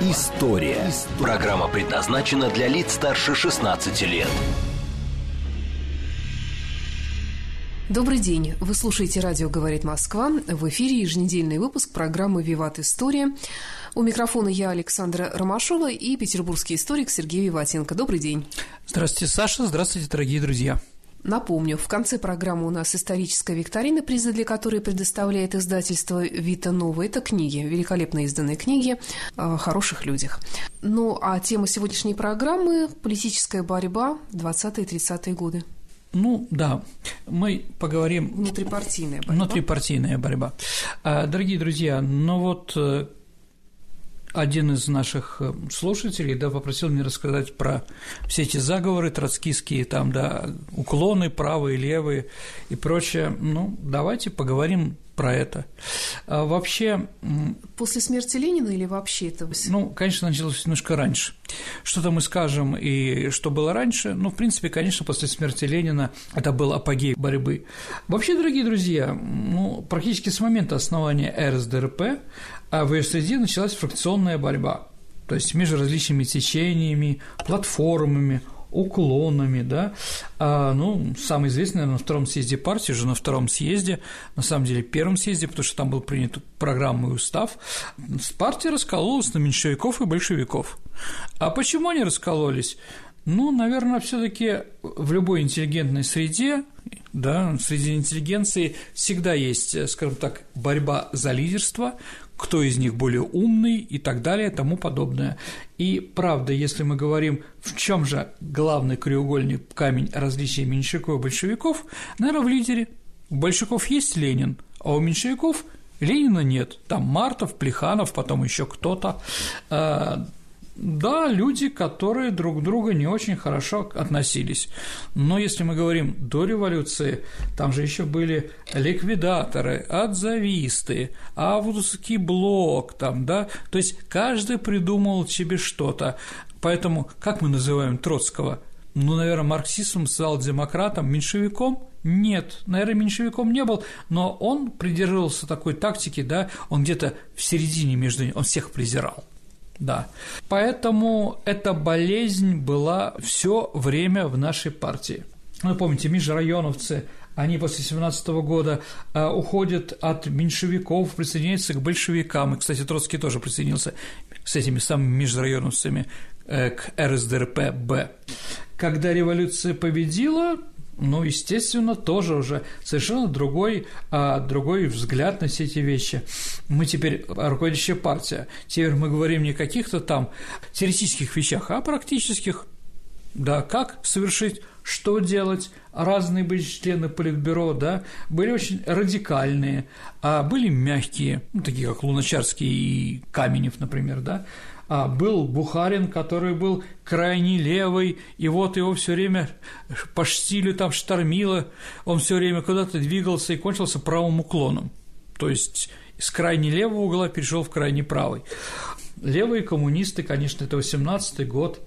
История». Программа предназначена для лиц старше 16 лет. Добрый день. Вы слушаете «Радио говорит Москва». В эфире еженедельный выпуск программы «Виват. История». У микрофона я, Александра Ромашова, и петербургский историк Сергей Виватенко. Добрый день. Здравствуйте, Саша. Здравствуйте, дорогие друзья. Напомню, в конце программы у нас историческая викторина, призы для которой предоставляет издательство «Вита Нова». Это книги, великолепно изданные книги о хороших людях. Ну, а тема сегодняшней программы – политическая борьба 20-30-е годы. Ну да, мы поговорим... Внутрипартийная борьба. Внутрипартийная борьба. А, дорогие друзья, ну вот э, один из наших э, слушателей да, попросил меня рассказать про все эти заговоры троцкистские, там, да, уклоны правые, левые и прочее. Ну, давайте поговорим про это. А вообще… После смерти Ленина или вообще это? Ну, конечно, началось немножко раньше. Что-то мы скажем и что было раньше, ну, в принципе, конечно, после смерти Ленина это был апогей борьбы. Вообще, дорогие друзья, ну, практически с момента основания РСДРП а в ее среде началась фракционная борьба, то есть между различными течениями, платформами, уклонами, да, а, ну, самый известный, наверное, на втором съезде партии, уже на втором съезде, на самом деле первом съезде, потому что там был принят программа и устав, партия раскололась на меньшевиков и большевиков. А почему они раскололись? Ну, наверное, все таки в любой интеллигентной среде, да, среди интеллигенции всегда есть, скажем так, борьба за лидерство, кто из них более умный и так далее, тому подобное. И правда, если мы говорим, в чем же главный краеугольный камень различия меньшевиков и большевиков, наверное, в лидере. У большевиков есть Ленин, а у меньшевиков Ленина нет. Там Мартов, Плеханов, потом еще кто-то. Да, люди, которые друг к другу не очень хорошо относились. Но если мы говорим до революции, там же еще были ликвидаторы, отзависты, августовский блок, там, да, то есть каждый придумал себе что-то. Поэтому как мы называем Троцкого? Ну, наверное, марксистом, социал-демократом, меньшевиком? Нет, наверное, меньшевиком не был, но он придерживался такой тактики, да, он где-то в середине между ними, он всех презирал. Да. Поэтому эта болезнь была все время в нашей партии. Вы помните, межрайоновцы, они после 17 года э, уходят от меньшевиков, присоединяются к большевикам. И, кстати, Троцкий тоже присоединился с этими самыми межрайоновцами э, к РСДРП-Б. Когда революция победила, ну, естественно, тоже уже совершенно другой, а, другой взгляд на все эти вещи. Мы теперь руководящая партия. Теперь мы говорим не о каких-то там теоретических вещах, а о практических. Да, как совершить, что делать, разные были члены Политбюро, да, были очень радикальные, а были мягкие, ну, такие как Луначарский и Каменев, например, да, был Бухарин, который был крайне левый, и вот его все время по штилю там штормило, он все время куда-то двигался и кончился правым уклоном. То есть с крайне левого угла перешел в крайне правый. Левые коммунисты, конечно, это 18-й год.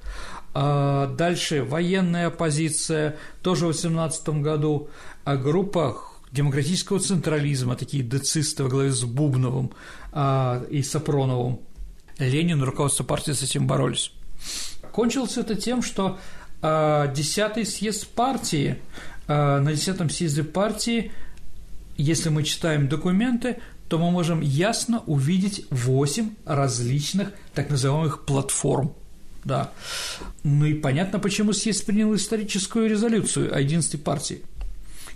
А дальше военная оппозиция, тоже в 18 году, а группа демократического централизма, такие децисты во главе с Бубновым а, и Сапроновым, Ленин и руководство партии с этим боролись. Кончилось это тем, что а, десятый съезд партии, а, на десятом съезде партии, если мы читаем документы, то мы можем ясно увидеть восемь различных так называемых платформ. Да. Ну и понятно, почему съезд принял историческую резолюцию о единстве партии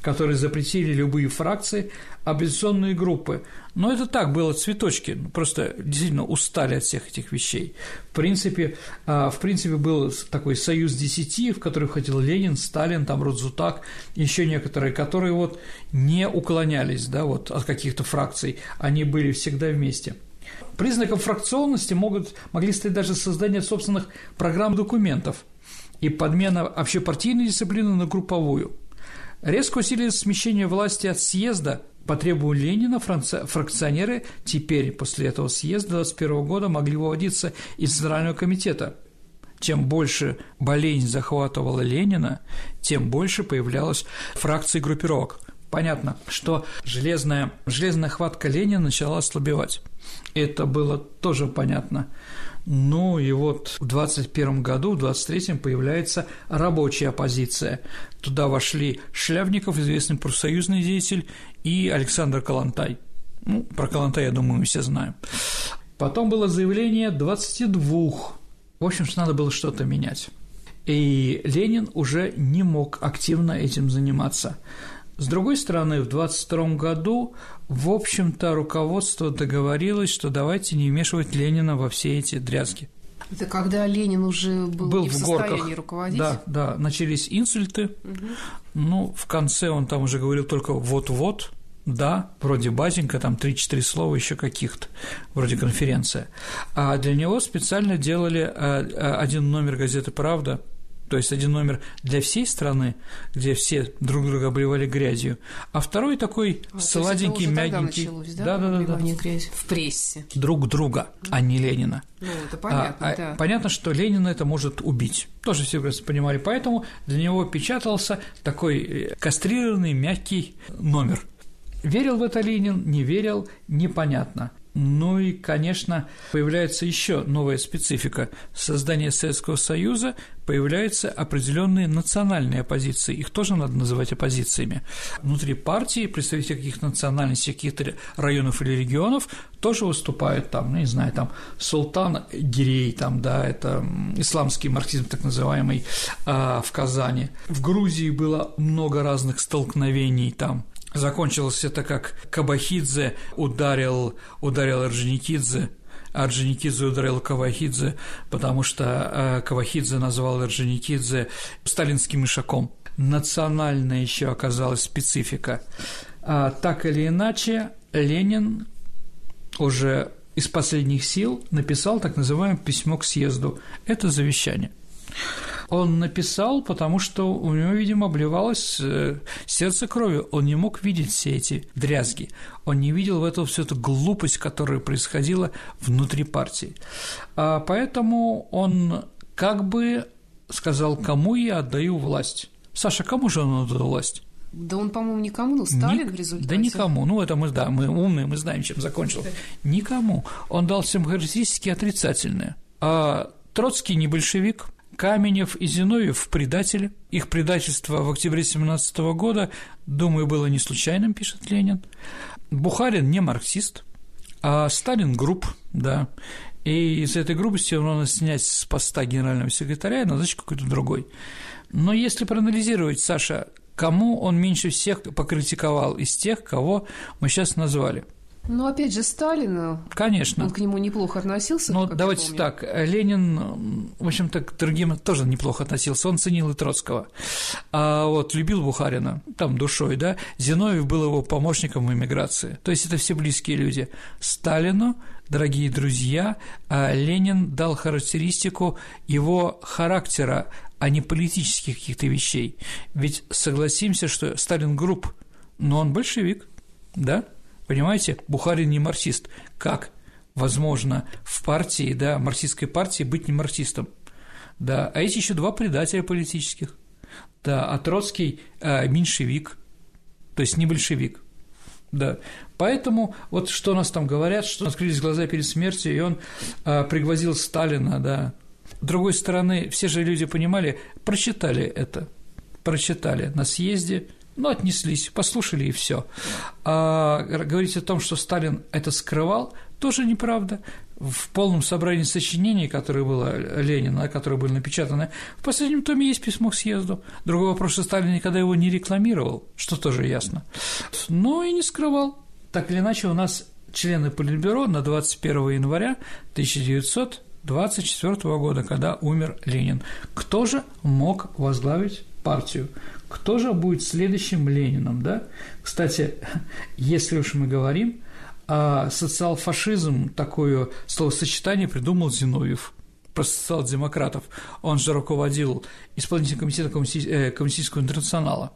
которые запретили любые фракции, оппозиционные группы. Но это так было цветочки, ну, просто действительно устали от всех этих вещей. В принципе, а, в принципе был такой союз десяти, в который входил Ленин, Сталин, там Рудзутак, еще некоторые, которые вот не уклонялись, да, вот от каких-то фракций, они были всегда вместе. Признаком фракционности могут, могли стать даже создание собственных программ документов – и подмена общепартийной дисциплины на групповую. Резко усилилось смещение власти от съезда по требованию Ленина фракционеры теперь, после этого съезда 21 года, могли выводиться из Центрального комитета. Чем больше болезнь захватывала Ленина, тем больше появлялось фракций группировок. Понятно, что железная, железная хватка Ленина начала ослабевать. Это было тоже понятно. Ну и вот в 21 году, в 23-м появляется рабочая оппозиция. Туда вошли Шлявников, известный профсоюзный деятель, и Александр Калантай. Ну, про Калантай, я думаю, мы все знаем. Потом было заявление 22. В общем, что надо было что-то менять. И Ленин уже не мог активно этим заниматься. С другой стороны, в 22 году, в общем-то, руководство договорилось, что давайте не вмешивать Ленина во все эти дрязги. Это когда Ленин уже был, был не в, в состоянии руководить? Да, да, начались инсульты. Угу. Ну, в конце он там уже говорил только вот-вот, да, вроде базенька, там 3-4 слова еще каких-то, вроде конференция. А для него специально делали э, э, один номер газеты «Правда», то есть один номер для всей страны, где все друг друга обливали грязью, а второй такой а, сладенький, мягенький. Началось, да, да, да, да. Грязь в прессе. Друг друга, а не Ленина. Ну, это понятно, а, да. Понятно, что Ленина это может убить. Тоже все понимали. Поэтому для него печатался такой э, кастрированный, мягкий номер. Верил в это Ленин, не верил, непонятно. Ну и, конечно, появляется еще новая специфика. Создание Советского Союза появляются определенные национальные оппозиции. Их тоже надо называть оппозициями. Внутри партии представители каких-то национальностей, каких-то районов или регионов тоже выступают там, ну, не знаю, там Султан Гирей, там, да, это исламский марксизм так называемый а, в Казани. В Грузии было много разных столкновений там Закончилось это как Кабахидзе ударил, ударил Орджоникидзе, Орджоникидзе ударил Кавахидзе, потому что э, Кавахидзе назвал Орджоникидзе сталинским ишаком. Национальная еще оказалась специфика. А, так или иначе, Ленин уже из последних сил написал так называемое письмо к съезду. Это завещание – он написал, потому что у него, видимо, обливалось э, сердце кровью. Он не мог видеть все эти дрязги. Он не видел в этом всю эту глупость, которая происходила внутри партии. А поэтому он как бы сказал, кому я отдаю власть. Саша, кому же он отдал власть? Да он, по-моему, никому, ну, Сталин Ник... в результате. Да никому, ну, это мы, да, мы умные, мы знаем, чем закончил. Никому. Он дал всем характеристики отрицательные. А Троцкий не большевик, Каменев и Зиновьев – предатели. Их предательство в октябре 17 года, думаю, было не случайным, пишет Ленин. Бухарин не марксист, а Сталин – групп, да. И из этой грубости он надо снять с поста генерального секретаря и назначить какой-то другой. Но если проанализировать, Саша, кому он меньше всех покритиковал из тех, кого мы сейчас назвали – ну, опять же, Сталин, Конечно. он к нему неплохо относился. Ну, давайте так, Ленин, в общем-то, к другим тоже неплохо относился, он ценил и Троцкого, а вот любил Бухарина, там, душой, да, Зиновьев был его помощником в эмиграции, то есть это все близкие люди. Сталину, дорогие друзья, а Ленин дал характеристику его характера, а не политических каких-то вещей. Ведь согласимся, что Сталин групп, но он большевик, да? Понимаете, Бухарин не марксист. Как возможно в партии, да, марксистской партии быть не марксистом? Да, а эти еще два предателя политических. Да, а Троцкий э, меньшевик, то есть не большевик. Да. Поэтому вот что нас там говорят, что открылись глаза перед смертью, и он э, пригвозил Сталина, да. С другой стороны, все же люди понимали, прочитали это, прочитали на съезде, ну, отнеслись, послушали и все. А говорить о том, что Сталин это скрывал, тоже неправда. В полном собрании сочинений, которое было Ленина, которые были напечатаны, в последнем томе есть письмо к съезду. Другой вопрос, что Сталин никогда его не рекламировал, что тоже ясно. Но и не скрывал. Так или иначе, у нас члены Политбюро на 21 января 1924 года, когда умер Ленин. Кто же мог возглавить партию? Кто же будет следующим Лениным, да? Кстати, если уж мы говорим, а социал-фашизм, такое словосочетание придумал Зиновьев. про социал-демократов, он же руководил исполнительным комитетом э, Коммунистического интернационала.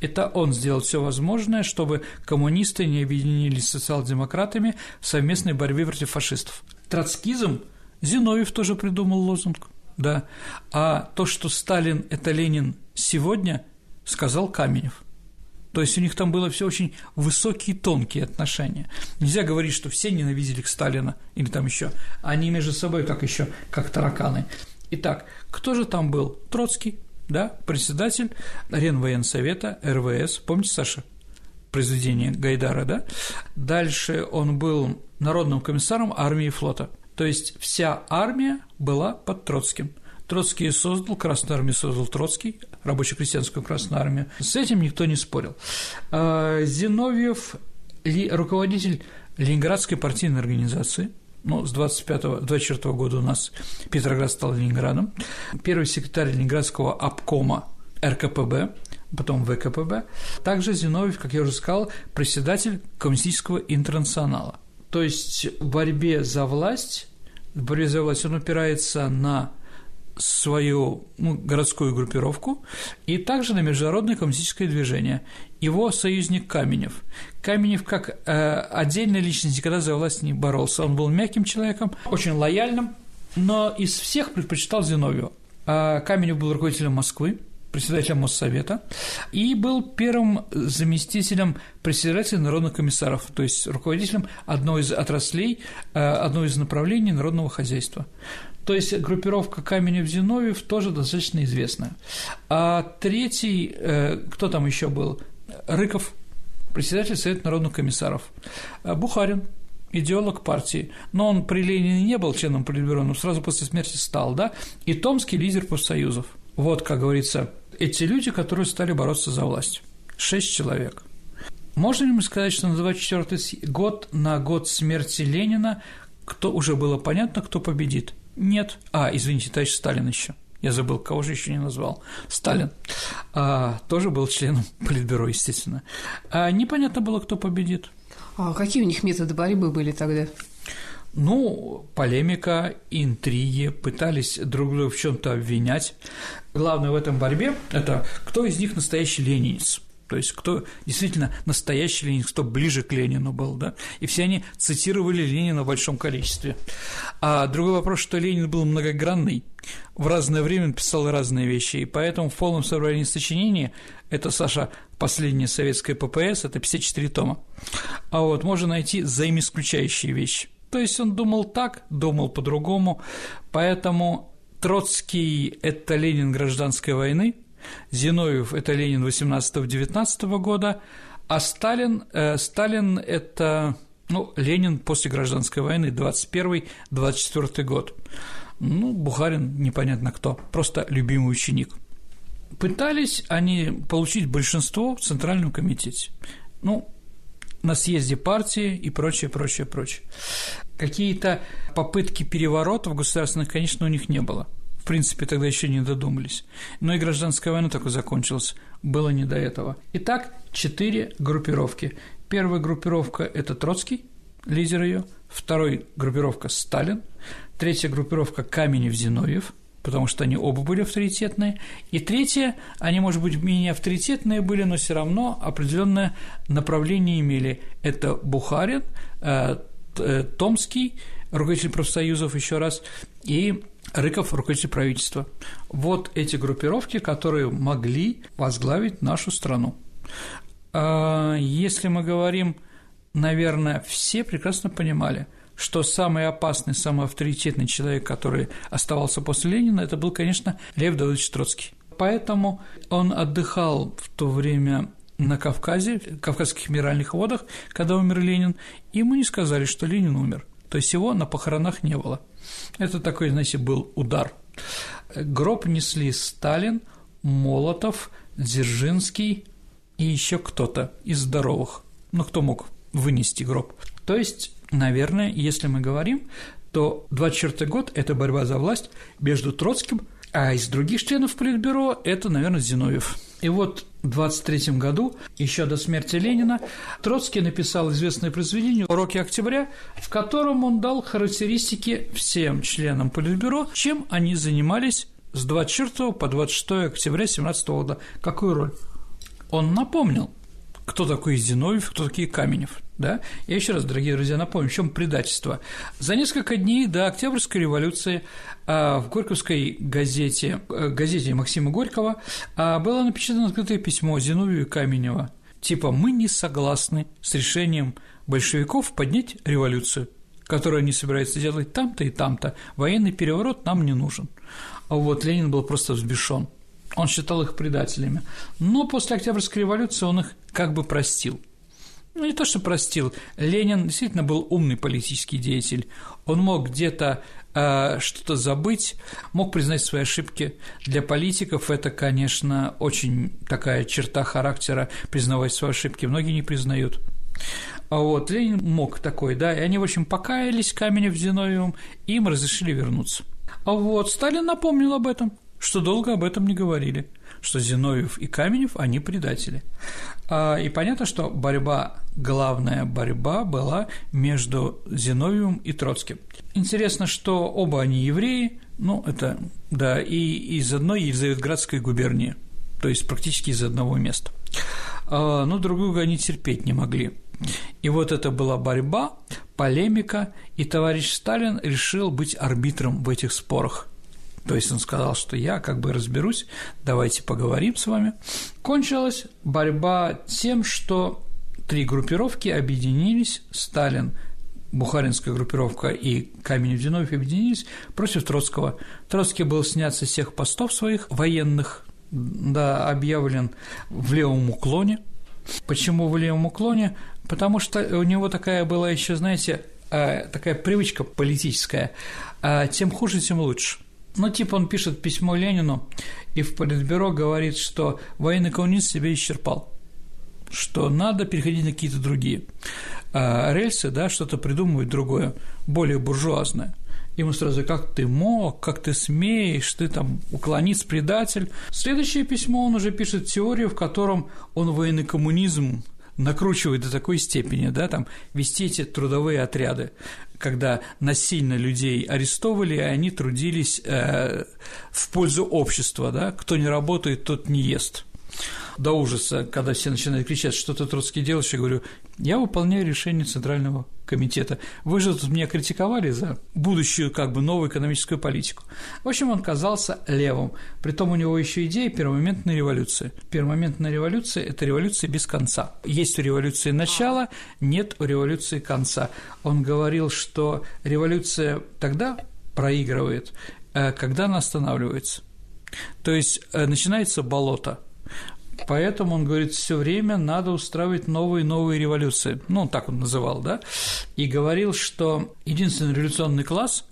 Это он сделал все возможное, чтобы коммунисты не объединились с социал-демократами в совместной борьбе против фашистов. Троцкизм Зиновьев тоже придумал лозунг, да. А то, что Сталин – это Ленин сегодня, сказал Каменев. То есть у них там было все очень высокие, тонкие отношения. Нельзя говорить, что все ненавидели Сталина или там еще. Они между собой как еще, как тараканы. Итак, кто же там был? Троцкий, да, председатель Ренвоенсовета РВС. Помните, Саша? произведение Гайдара, да? Дальше он был народным комиссаром армии и флота. То есть вся армия была под Троцким. Троцкий создал, Красную армию создал Троцкий, рабоче-крестьянскую Красную армию. С этим никто не спорил. А, Зиновьев – руководитель Ленинградской партийной организации – ну, с 25-24 года у нас Петроград стал Ленинградом, первый секретарь Ленинградского обкома РКПБ, потом ВКПБ, также Зиновьев, как я уже сказал, председатель Коммунистического интернационала. То есть в борьбе за власть, в борьбе за власть он опирается на свою ну, городскую группировку и также на международное коммунистическое движение. Его союзник Каменев. Каменев как э, отдельная личность никогда за власть не боролся. Он был мягким человеком, очень лояльным, но из всех предпочитал Зиновьева. А Каменев был руководителем Москвы, председателем Моссовета, и был первым заместителем председателя народных комиссаров, то есть руководителем одной из отраслей, э, одной из направлений народного хозяйства. То есть группировка Каменев-Зиновьев тоже достаточно известная. А третий, э, кто там еще был? Рыков, председатель Совета народных комиссаров. А Бухарин, идеолог партии, но он при Ленине не был членом Политбюро, но сразу после смерти стал, да, и Томский лидер профсоюзов. Вот, как говорится, эти люди, которые стали бороться за власть. Шесть человек. Можно ли мы сказать, что на 24 год, на год смерти Ленина, кто уже было понятно, кто победит? Нет. А, извините, товарищ Сталин еще. Я забыл, кого же еще не назвал. Сталин а, тоже был членом Политбюро, естественно. А непонятно было, кто победит. А какие у них методы борьбы были тогда? Ну, полемика, интриги, пытались друг друга в чем-то обвинять. Главное в этом борьбе – это кто из них настоящий ленинец. То есть кто действительно настоящий Ленин, кто ближе к Ленину был, да, и все они цитировали Ленина в большом количестве. А другой вопрос, что Ленин был многогранный, в разное время писал разные вещи, и поэтому в полном собрании сочинения, это, Саша, последняя советская ППС, это 54 тома, а вот можно найти взаимоисключающие вещи. То есть он думал так, думал по-другому, поэтому Троцкий – это Ленин гражданской войны – Зиновьев – это Ленин 18-19 года, а Сталин, э, Сталин – это ну, Ленин после гражданской войны, 21-24 год. Ну, Бухарин непонятно кто, просто любимый ученик. Пытались они получить большинство в Центральном комитете. Ну, на съезде партии и прочее, прочее, прочее. Какие-то попытки переворотов государственных, конечно, у них не было – в принципе, тогда еще не додумались. Но и гражданская война только закончилась, было не до этого. Итак, четыре группировки. Первая группировка – это Троцкий, лидер ее. Вторая группировка – Сталин. Третья группировка – Каменев-Зиновьев, потому что они оба были авторитетные. И третья, они, может быть, менее авторитетные были, но все равно определенное направление имели. Это Бухарин, э, э, Томский, руководитель профсоюзов еще раз, и Рыков – руководитель правительства. Вот эти группировки, которые могли возглавить нашу страну. А, если мы говорим, наверное, все прекрасно понимали, что самый опасный, самый авторитетный человек, который оставался после Ленина, это был, конечно, Лев Давыдович Троцкий. Поэтому он отдыхал в то время на Кавказе, в Кавказских минеральных водах, когда умер Ленин, и мы не сказали, что Ленин умер. То есть его на похоронах не было. Это такой, знаете, был удар. Гроб несли Сталин, Молотов, Дзержинский и еще кто-то из здоровых. Ну, кто мог вынести гроб. То есть, наверное, если мы говорим, то 24 год – это борьба за власть между Троцким, а из других членов Политбюро – это, наверное, Зиновьев. И вот в 23 году, еще до смерти Ленина, Троцкий написал известное произведение «Уроки октября», в котором он дал характеристики всем членам Политбюро, чем они занимались с 24 по 26 октября 17 года. Какую роль? Он напомнил, кто такой Зиновьев, кто такие Каменев. Да? Я еще раз, дорогие друзья, напомню, в чем предательство. За несколько дней до Октябрьской революции а, в Горьковской газете, э, газете Максима Горького а, было напечатано открытое письмо Зиновию и Каменева. Типа «Мы не согласны с решением большевиков поднять революцию, которую они собираются делать там-то и там-то. Военный переворот нам не нужен». А вот Ленин был просто взбешен. Он считал их предателями. Но после Октябрьской революции он их как бы простил. Ну, не то, что простил. Ленин действительно был умный политический деятель. Он мог где-то э, что-то забыть, мог признать свои ошибки. Для политиков это, конечно, очень такая черта характера признавать свои ошибки. Многие не признают. А вот Ленин мог такой, да, и они, в общем, покаялись Каменев Зиновьевым, и им разрешили вернуться. А вот Сталин напомнил об этом, что долго об этом не говорили, что Зиновьев и Каменев, они предатели. А, и понятно, что борьба, главная борьба была между Зиновьевым и Троцким. Интересно, что оба они евреи, ну, это, да, и из одной Елизаветградской губернии, то есть практически из одного места. А, но друг друга они терпеть не могли. И вот это была борьба, полемика, и товарищ Сталин решил быть арбитром в этих спорах. То есть он сказал, что я как бы разберусь, давайте поговорим с вами. Кончилась борьба тем, что три группировки объединились, Сталин, Бухаринская группировка и Каменев Зиновьев объединились против Троцкого. Троцкий был снят со всех постов своих военных, да, объявлен в левом уклоне. Почему в левом уклоне? Потому что у него такая была еще, знаете, э, такая привычка политическая. А тем хуже, тем лучше. Ну, типа он пишет письмо Ленину и в Политбюро говорит, что военный коммунист себя исчерпал, что надо переходить на какие-то другие а рельсы, да, что-то придумывать другое, более буржуазное. Ему сразу, как ты мог, как ты смеешь, ты там уклонец, предатель. Следующее письмо он уже пишет теорию, в котором он военный коммунизм накручивает до такой степени, да, там, вести эти трудовые отряды, когда насильно людей арестовывали, и они трудились э, в пользу общества, да, кто не работает, тот не ест до ужаса, когда все начинают кричать, что ты, Троцкий, делаешь, я говорю, я выполняю решение Центрального комитета. Вы же тут меня критиковали за будущую, как бы, новую экономическую политику. В общем, он казался левым. Притом у него еще идея первомоментной революции. Первомоментная революция – это революция без конца. Есть у революции начало, нет у революции конца. Он говорил, что революция тогда проигрывает, э, когда она останавливается. То есть э, начинается болото – Поэтому он говорит, все время надо устраивать новые новые революции. Ну, так он называл, да? И говорил, что единственный революционный класс,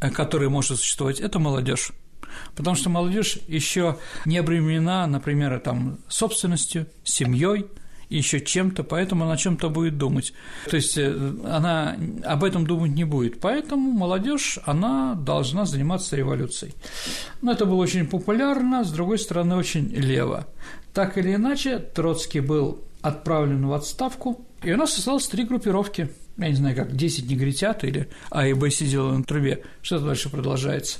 э, который может существовать, это молодежь. Потому что молодежь еще не обременена, например, там, собственностью, семьей, еще чем-то, поэтому она о чем-то будет думать. То есть э, она об этом думать не будет. Поэтому молодежь, она должна заниматься революцией. Но это было очень популярно, с другой стороны, очень лево. Так или иначе, Троцкий был отправлен в отставку, и у нас осталось три группировки. Я не знаю, как 10 негритят или А и Б сидела на трубе. Что дальше продолжается?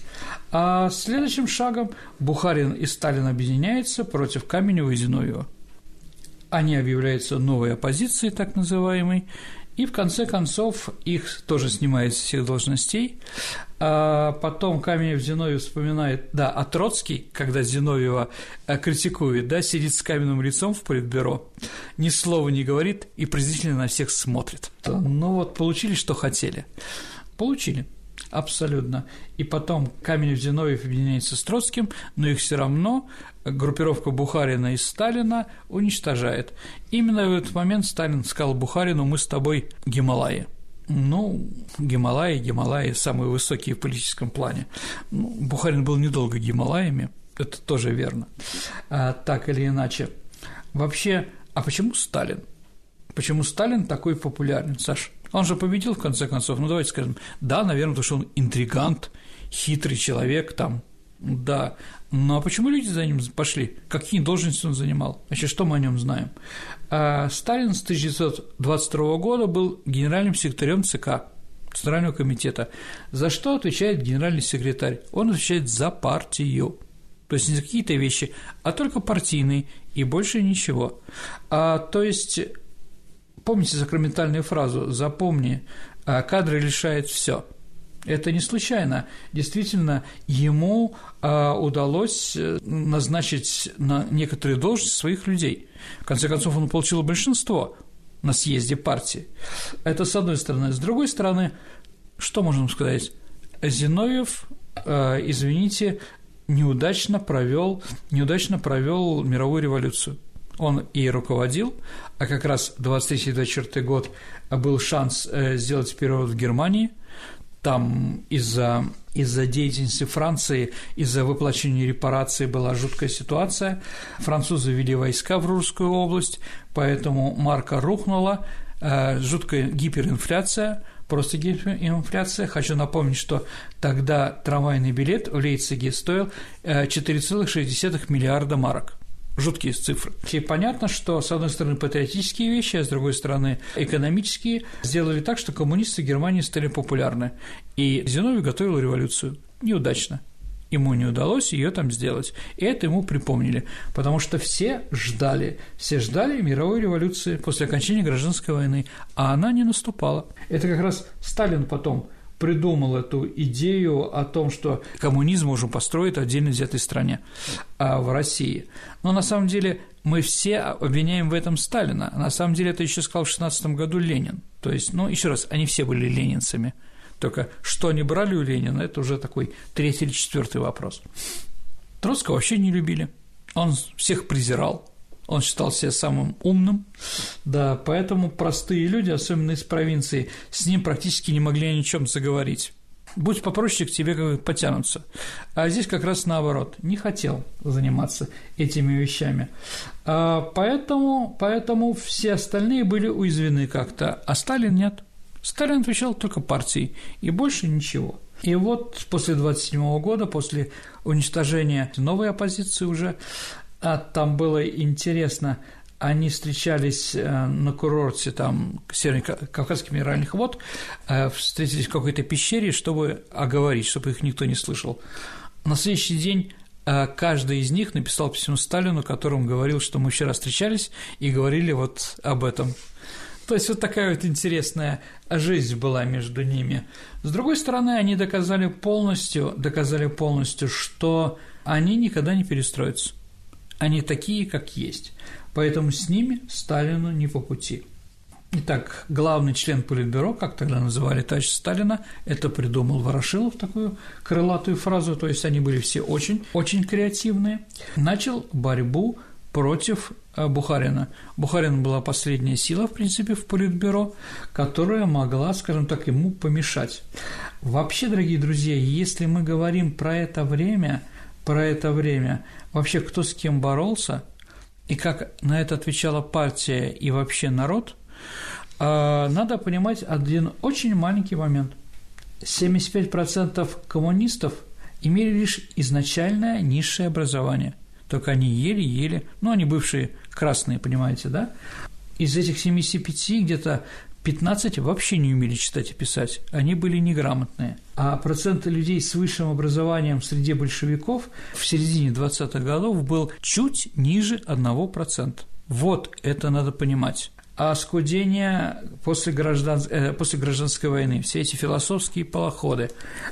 А следующим шагом Бухарин и Сталин объединяются против Каменева и Зиновьева они объявляются новой оппозицией, так называемой, и в конце концов их тоже снимают с всех должностей. А потом Каменев Зиновьев вспоминает, да, а Троцкий, когда Зиновьева э, критикует, да, сидит с каменным лицом в политбюро, ни слова не говорит и презрительно на всех смотрит. Ну вот, получили, что хотели. Получили. Абсолютно. И потом Каменев Зиновьев объединяется с Троцким, но их все равно группировка Бухарина и Сталина уничтожает. Именно в этот момент Сталин сказал Бухарину «Мы с тобой Гималаи». Ну, Гималаи, Гималаи самые высокие в политическом плане. Ну, Бухарин был недолго Гималаями, это тоже верно. А, так или иначе. Вообще, а почему Сталин? Почему Сталин такой популярен, Саш? Он же победил, в конце концов. Ну, давайте скажем, да, наверное, потому что он интригант, хитрый человек, там, Да. Ну а почему люди за ним пошли? Какие должности он занимал? Вообще, что мы о нем знаем? А Сталин с 1922 года был генеральным секретарем ЦК Центрального комитета. За что отвечает генеральный секретарь? Он отвечает за партию. То есть не за какие-то вещи, а только партийные и больше ничего. А, то есть, помните сакраментальную фразу «запомни, а кадры лишает все. Это не случайно. Действительно, ему а, удалось э, назначить на некоторые должности своих людей. В конце концов, он получил большинство на съезде партии. Это с одной стороны. С другой стороны, что можем сказать? Зиновьев, э, извините, неудачно провел, неудачно провел мировую революцию. Он и руководил, а как раз 23-24 год был шанс э, сделать переворот в Германии. Там из-за из-за деятельности Франции, из-за выплачивания репараций была жуткая ситуация. Французы ввели войска в Русскую область, поэтому марка рухнула, э, жуткая гиперинфляция – просто гиперинфляция. Хочу напомнить, что тогда трамвайный билет в Лейпциге стоил 4,6 э, миллиарда марок жуткие цифры. И понятно, что, с одной стороны, патриотические вещи, а с другой стороны, экономические, сделали так, что коммунисты Германии стали популярны. И Зиновий готовил революцию. Неудачно ему не удалось ее там сделать. И это ему припомнили, потому что все ждали, все ждали мировой революции после окончания гражданской войны, а она не наступала. Это как раз Сталин потом придумал эту идею о том, что коммунизм можно построить в отдельно взятой стране, а в России. Но на самом деле мы все обвиняем в этом Сталина. На самом деле это еще сказал в 16 году Ленин. То есть, ну, еще раз, они все были ленинцами – только что они брали у Ленина, это уже такой третий или четвертый вопрос. Троцкого вообще не любили. Он всех презирал, он считал себя самым умным, да, поэтому простые люди, особенно из провинции, с ним практически не могли ни о чем заговорить. Будь попроще, к тебе как потянутся. А здесь как раз наоборот, не хотел заниматься этими вещами. А поэтому, поэтому все остальные были уязвлены как-то, а Сталин нет. Сталин отвечал только партией, и больше ничего. И вот после 27 года, после уничтожения новой оппозиции уже, а там было интересно, они встречались э, на курорте там Северно-Кавказских минеральных вод, э, встретились в какой-то пещере, чтобы оговорить, чтобы их никто не слышал. На следующий день э, каждый из них написал письмо Сталину, которым говорил, что мы вчера встречались и говорили вот об этом. То есть вот такая вот интересная жизнь была между ними. С другой стороны, они доказали полностью, доказали полностью, что они никогда не перестроятся. Они такие, как есть. Поэтому с ними Сталину не по пути. Итак, главный член Политбюро, как тогда называли товарища Сталина, это придумал Ворошилов, такую крылатую фразу, то есть они были все очень, очень креативные, начал борьбу против э, Бухарина. Бухарин была последняя сила, в принципе, в Политбюро, которая могла, скажем так, ему помешать. Вообще, дорогие друзья, если мы говорим про это время, про это время, вообще кто с кем боролся, и как на это отвечала партия и вообще народ, э, надо понимать один очень маленький момент. 75% коммунистов имели лишь изначальное низшее образование – только они еле-еле, ну, они бывшие красные, понимаете, да? Из этих 75 где-то 15 вообще не умели читать и писать, они были неграмотные. А процент людей с высшим образованием среди большевиков в середине 20-х годов был чуть ниже 1%. Вот это надо понимать а скудение после, граждан, э, после гражданской войны, все эти философские полоходы,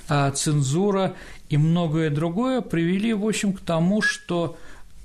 а цензура и многое другое привели, в общем, к тому, что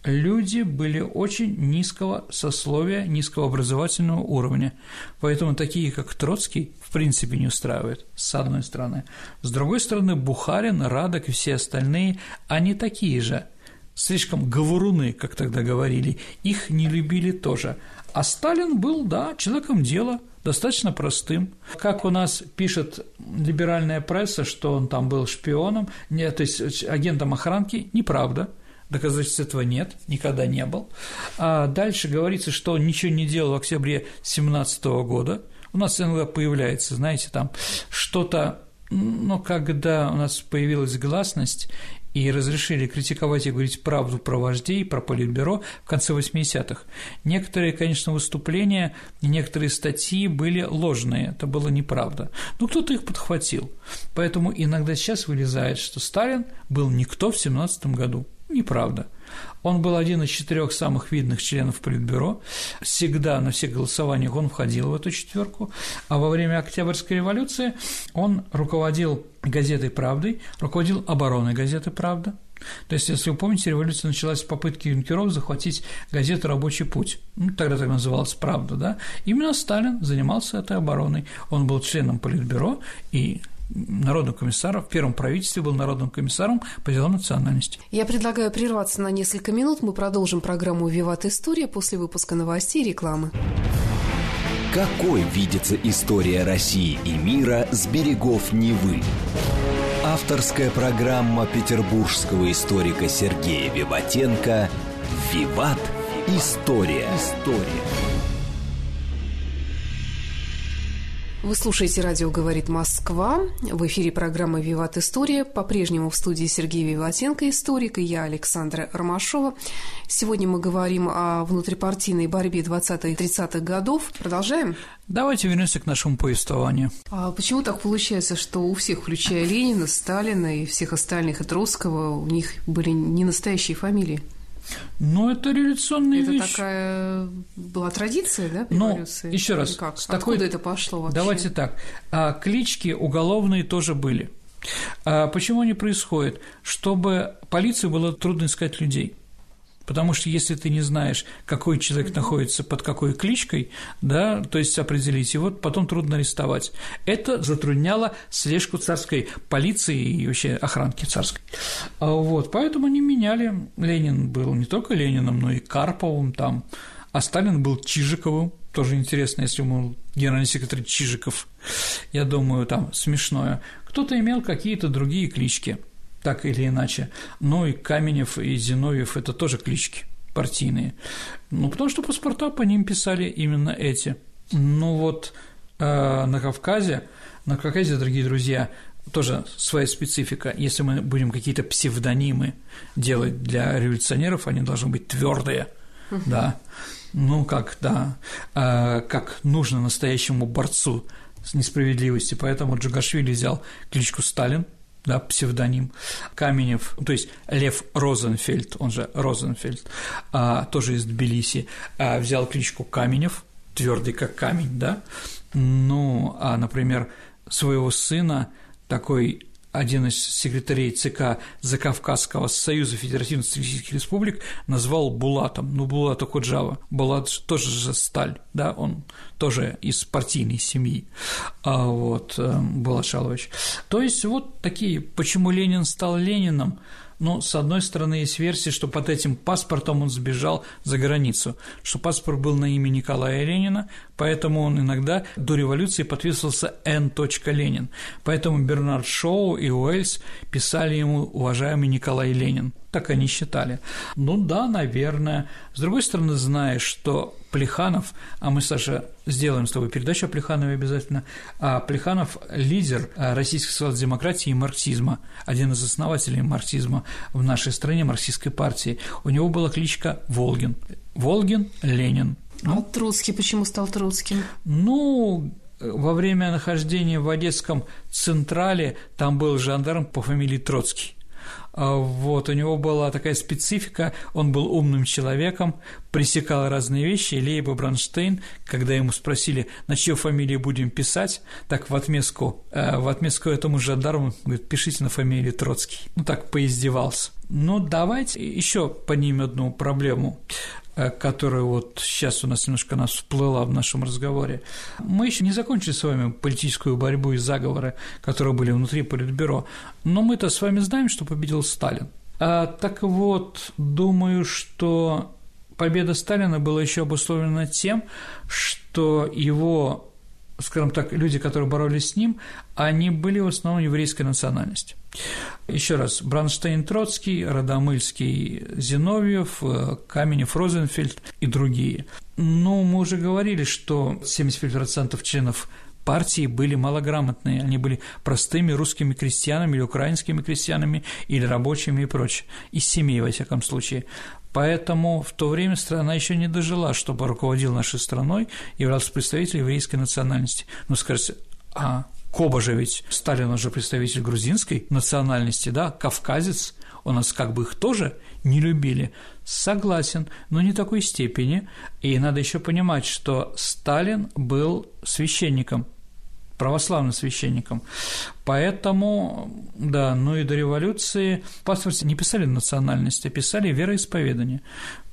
люди были очень низкого сословия, низкого образовательного уровня. Поэтому такие, как Троцкий, в принципе не устраивают, с одной стороны. С другой стороны, Бухарин, Радок и все остальные, они такие же – слишком говоруны, как тогда говорили, их не любили тоже. А Сталин был, да, человеком дела, достаточно простым. Как у нас пишет либеральная пресса, что он там был шпионом, нет, то есть агентом охранки, неправда. Доказательств этого нет, никогда не был. А дальше говорится, что он ничего не делал в октябре 17 года. У нас иногда появляется, знаете, там что-то но когда у нас появилась гласность, и разрешили критиковать и говорить правду про вождей, про политбюро в конце 80-х. Некоторые, конечно, выступления и некоторые статьи были ложные, это было неправда. Но кто-то их подхватил. Поэтому иногда сейчас вылезает, что Сталин был никто в 17 году. Неправда. Он был один из четырех самых видных членов Политбюро. Всегда на всех голосованиях он входил в эту четверку. А во время Октябрьской революции он руководил газетой «Правдой», руководил обороной газеты «Правда». То есть, если вы помните, революция началась с попытки юнкеров захватить газету «Рабочий путь». Ну, тогда так называлась «Правда», да? Именно Сталин занимался этой обороной. Он был членом Политбюро и народным комиссаром, в первом правительстве был народным комиссаром по делам национальности. Я предлагаю прерваться на несколько минут. Мы продолжим программу «Виват История» после выпуска новостей и рекламы. Какой видится история России и мира с берегов Невы? Авторская программа петербургского историка Сергея Виватенко «Виват. История». История. Вы слушаете «Радио говорит Москва». В эфире программа «Виват История». По-прежнему в студии Сергей Виватенко, историк, и я, Александра Ромашова. Сегодня мы говорим о внутрипартийной борьбе 20-30-х годов. Продолжаем? Давайте вернемся к нашему повествованию. А почему так получается, что у всех, включая Ленина, Сталина и всех остальных, и Троцкого, у них были не настоящие фамилии? Ну, это революционная это вещь. Это такая была традиция, да, Ну, еще раз. как? С такой... Откуда это пошло вообще? Давайте так. А, клички уголовные тоже были. А почему они происходят? Чтобы полиции было трудно искать людей. Потому что если ты не знаешь, какой человек находится под какой кличкой, да, то есть определить его, потом трудно арестовать. Это затрудняло слежку царской полиции и вообще охранки царской. А вот, поэтому они меняли. Ленин был не только Лениным, но и Карповым там, а Сталин был Чижиковым, тоже интересно, если ему генеральный секретарь Чижиков, я думаю, там смешное. Кто-то имел какие-то другие клички – так или иначе. Ну и Каменев, и Зиновьев – это тоже клички партийные. Ну, потому что паспорта по ним писали именно эти. Ну вот э, на Кавказе, на Кавказе, дорогие друзья, тоже своя специфика. Если мы будем какие-то псевдонимы делать для революционеров, они должны быть твердые, да. Ну, как, да, э, как нужно настоящему борцу с несправедливостью. Поэтому Джугашвили взял кличку Сталин – да, псевдоним Каменев, то есть Лев Розенфельд, он же Розенфельд, а, тоже из Тбилиси, а, взял кличку Каменев, твердый как камень, да, ну, а, например, своего сына такой один из секретарей ЦК Закавказского союза Федеративных социалистических республик назвал Булатом, ну, Булата Куджава, Булат тоже же сталь, да, он тоже из партийной семьи, а вот, э, Булат Шалович. То есть вот такие, почему Ленин стал Лениным, ну, с одной стороны, есть версия, что под этим паспортом он сбежал за границу, что паспорт был на имя Николая Ленина, поэтому он иногда до революции подписывался Н. Ленин. Поэтому Бернард Шоу и Уэльс писали ему «Уважаемый Николай Ленин». Так они считали. Ну да, наверное. С другой стороны, знаешь, что Плеханов, а мы, Саша, сделаем с тобой передачу о Плеханове обязательно, а Плеханов – лидер российской социал-демократии и марксизма, один из основателей марксизма в нашей стране, марксистской партии. У него была кличка Волгин. Волгин Ленин. Ну, а Троцкий почему стал Троцким? Ну, во время нахождения в Одесском Централе там был жандарм по фамилии Троцкий. А, вот, у него была такая специфика, он был умным человеком, пресекал разные вещи, и Лейба Бронштейн, когда ему спросили, на чью фамилию будем писать, так в отместку, э, в отместку этому жандарму, говорит, пишите на фамилию Троцкий. Ну, так поиздевался. Ну, давайте еще поднимем одну проблему. Э, которая вот сейчас у нас немножко нас всплыла в нашем разговоре. Мы еще не закончили с вами политическую борьбу и заговоры, которые были внутри Политбюро, но мы-то с вами знаем, что победил Сталин. А, так вот, думаю, что победа Сталина была еще обусловлена тем, что его, скажем так, люди, которые боролись с ним, они были в основном еврейской национальности. Еще раз, Бранштейн Троцкий, Радомыльский Зиновьев, э, Каменев Розенфельд и другие. Но мы уже говорили, что 75% членов партии были малограмотные, они были простыми русскими крестьянами или украинскими крестьянами или рабочими и прочее, из семей, во всяком случае. Поэтому в то время страна еще не дожила, чтобы руководил нашей страной являлся представитель еврейской национальности. Ну, скажите, а Коба же ведь, Сталин же представитель грузинской национальности, да, кавказец, у нас как бы их тоже не любили. Согласен, но не такой степени. И надо еще понимать, что Сталин был священником, православным священником. Поэтому, да, ну и до революции паспорте не писали национальность, а писали вероисповедание.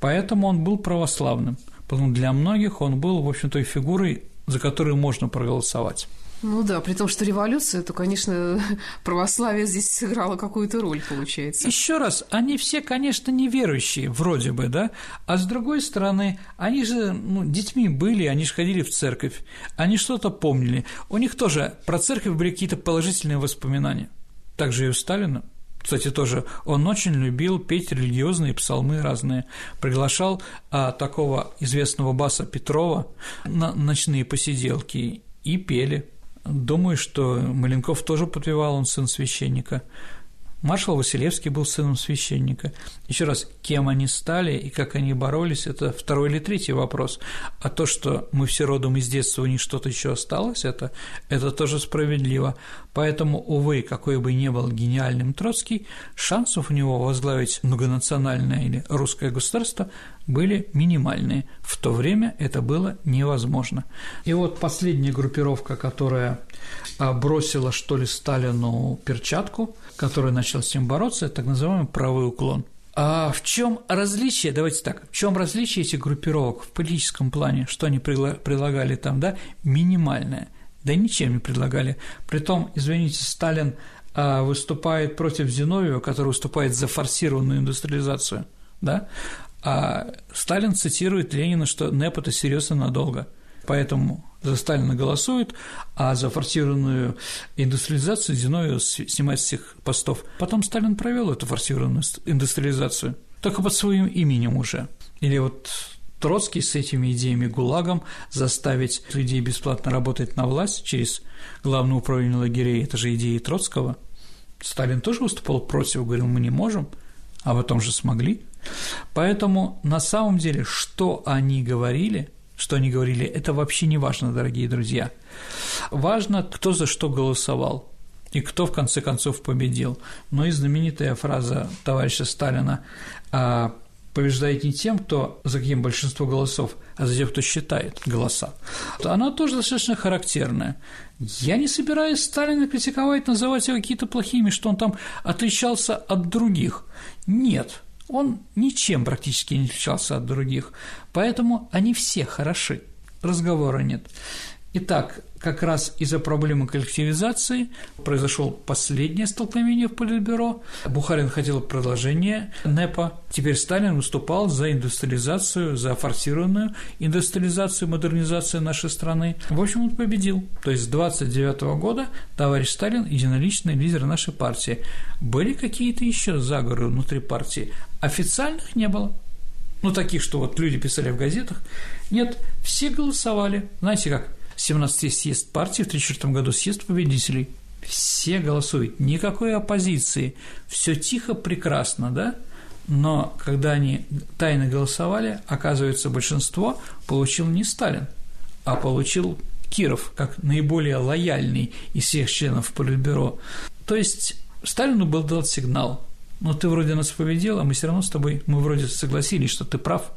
Поэтому он был православным. Поэтому для многих он был, в общем, той фигурой, за которую можно проголосовать. Ну да, при том, что революция, то, конечно, православие здесь сыграло какую-то роль, получается. Еще раз, они все, конечно, неверующие, вроде бы, да, а с другой стороны, они же ну, детьми были, они же ходили в церковь, они что-то помнили. У них тоже про церковь были какие-то положительные воспоминания. Также и у Сталина. Кстати, тоже он очень любил петь религиозные псалмы разные. Приглашал а, такого известного баса Петрова на ночные посиделки и пели. Думаю, что Маленков тоже подпевал, он сын священника. Маршал Василевский был сыном священника. Еще раз, кем они стали и как они боролись, это второй или третий вопрос. А то, что мы все родом из детства, у них что-то еще осталось, это, это тоже справедливо. Поэтому, увы, какой бы ни был гениальным Троцкий, шансов у него возглавить многонациональное или русское государство были минимальные. В то время это было невозможно. И вот последняя группировка, которая а, бросила, что ли, Сталину перчатку, которая начала с ним бороться, так называемый правый уклон. А в чем различие, давайте так, в чем различие этих группировок в политическом плане, что они предлагали там, да, минимальное, да ничем не предлагали. Притом, извините, Сталин а, выступает против Зиновьева, который выступает за форсированную индустриализацию, да, а Сталин цитирует Ленина, что НЭП – это серьезно надолго. Поэтому за Сталина голосуют, а за форсированную индустриализацию Зиновьев снимает с всех постов. Потом Сталин провел эту форсированную индустриализацию, только под своим именем уже. Или вот Троцкий с этими идеями ГУЛАГом заставить людей бесплатно работать на власть через главное управление лагерей – это же идеи Троцкого. Сталин тоже выступал против, говорил, мы не можем, а потом же смогли – Поэтому на самом деле, что они говорили, что они говорили, это вообще не важно, дорогие друзья. Важно, кто за что голосовал и кто в конце концов победил. Но и знаменитая фраза товарища Сталина а, побеждает не тем, кто за каким большинство голосов, а за тем, кто считает голоса. Она тоже достаточно характерная. Я не собираюсь Сталина критиковать, называть его какие-то плохими, что он там отличался от других. Нет, он ничем практически не отличался от других, поэтому они все хороши, разговора нет. Итак, как раз из-за проблемы коллективизации произошло последнее столкновение в Политбюро. Бухарин хотел продолжение НЭПа. Теперь Сталин выступал за индустриализацию, за форсированную индустриализацию, модернизацию нашей страны. В общем, он победил. То есть с 29 года товарищ Сталин – единоличный лидер нашей партии. Были какие-то еще заговоры внутри партии? Официальных не было. Ну, таких, что вот люди писали в газетах. Нет, все голосовали. Знаете как? 17-й съезд партии в 1934 году съезд победителей. Все голосуют, никакой оппозиции, все тихо, прекрасно, да? Но когда они тайно голосовали, оказывается, большинство получил не Сталин, а получил Киров как наиболее лояльный из всех членов Политбюро. То есть Сталину был дал сигнал, но ты вроде нас победил, а мы все равно с тобой, мы вроде согласились, что ты прав,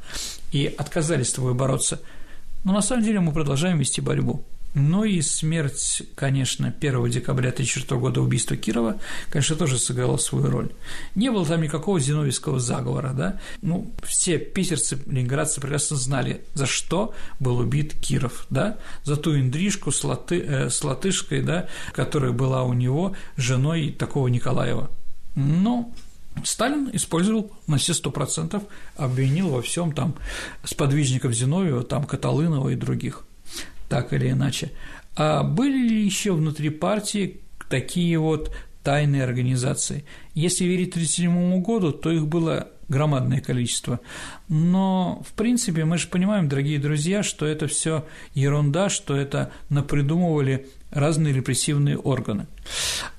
и отказались с тобой бороться – но на самом деле мы продолжаем вести борьбу. Ну и смерть, конечно, 1 декабря 1934 года убийства Кирова, конечно, тоже сыграла свою роль. Не было там никакого зиновьевского заговора, да. Ну, все питерцы, ленинградцы прекрасно знали, за что был убит Киров, да, за ту интрижку с, латы, э, с латышкой, да, которая была у него женой такого Николаева. Но Сталин использовал на все сто процентов, обвинил во всем там сподвижников Зиновьева, там Каталынова и других, так или иначе. А были ли еще внутри партии такие вот тайные организации? Если верить 1937 году, то их было громадное количество. Но, в принципе, мы же понимаем, дорогие друзья, что это все ерунда, что это напридумывали разные репрессивные органы.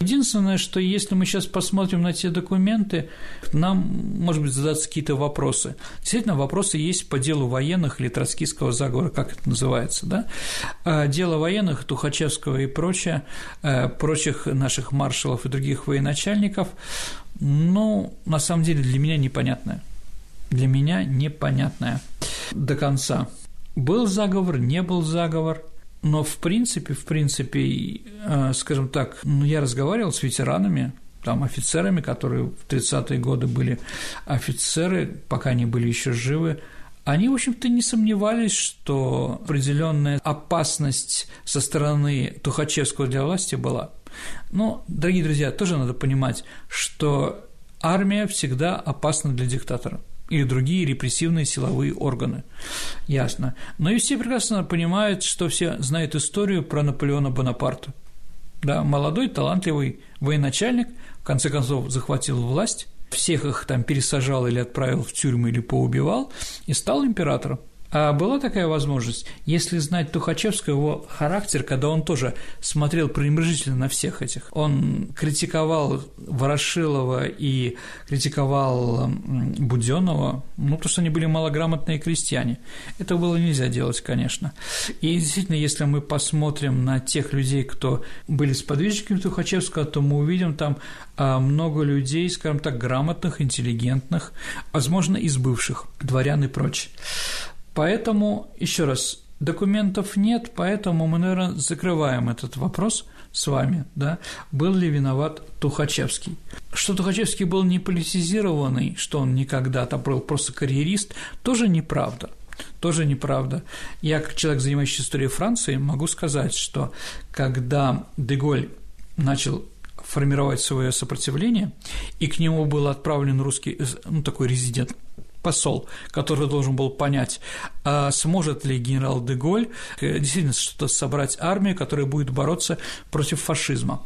Единственное, что если мы сейчас посмотрим на те документы, нам, может быть, задаться какие-то вопросы. Действительно, вопросы есть по делу военных или троцкистского заговора, как это называется, да? А дело военных, Тухачевского и прочее, э, прочих наших маршалов и других военачальников, ну, на самом деле, для меня непонятное. Для меня непонятное до конца. Был заговор, не был заговор – но в принципе, в принципе, э, скажем так, ну, я разговаривал с ветеранами, там офицерами, которые в 30-е годы были офицеры, пока они были еще живы, они, в общем-то, не сомневались, что определенная опасность со стороны Тухачевского для власти была. Но, дорогие друзья, тоже надо понимать, что армия всегда опасна для диктатора – или другие репрессивные силовые органы. Ясно. Но и все прекрасно понимают, что все знают историю про Наполеона Бонапарта. Да, молодой, талантливый военачальник, в конце концов, захватил власть, всех их там пересажал или отправил в тюрьму или поубивал и стал императором. А была такая возможность, если знать Тухачевского, его характер, когда он тоже смотрел пренебрежительно на всех этих. Он критиковал Ворошилова и критиковал Буденова, ну, потому что они были малограмотные крестьяне. Это было нельзя делать, конечно. И действительно, если мы посмотрим на тех людей, кто были сподвижниками Тухачевского, то мы увидим там а, много людей, скажем так, грамотных, интеллигентных, возможно, из бывших, дворян и прочее. Поэтому, еще раз, документов нет, поэтому мы, наверное, закрываем этот вопрос с вами, да, был ли виноват Тухачевский. Что Тухачевский был не политизированный, что он никогда там был просто карьерист, тоже неправда – тоже неправда. Я, как человек, занимающийся историей Франции, могу сказать, что когда Деголь начал формировать свое сопротивление, и к нему был отправлен русский, ну, такой резидент посол, который должен был понять, а сможет ли генерал Деголь э, действительно что-то собрать армию, которая будет бороться против фашизма.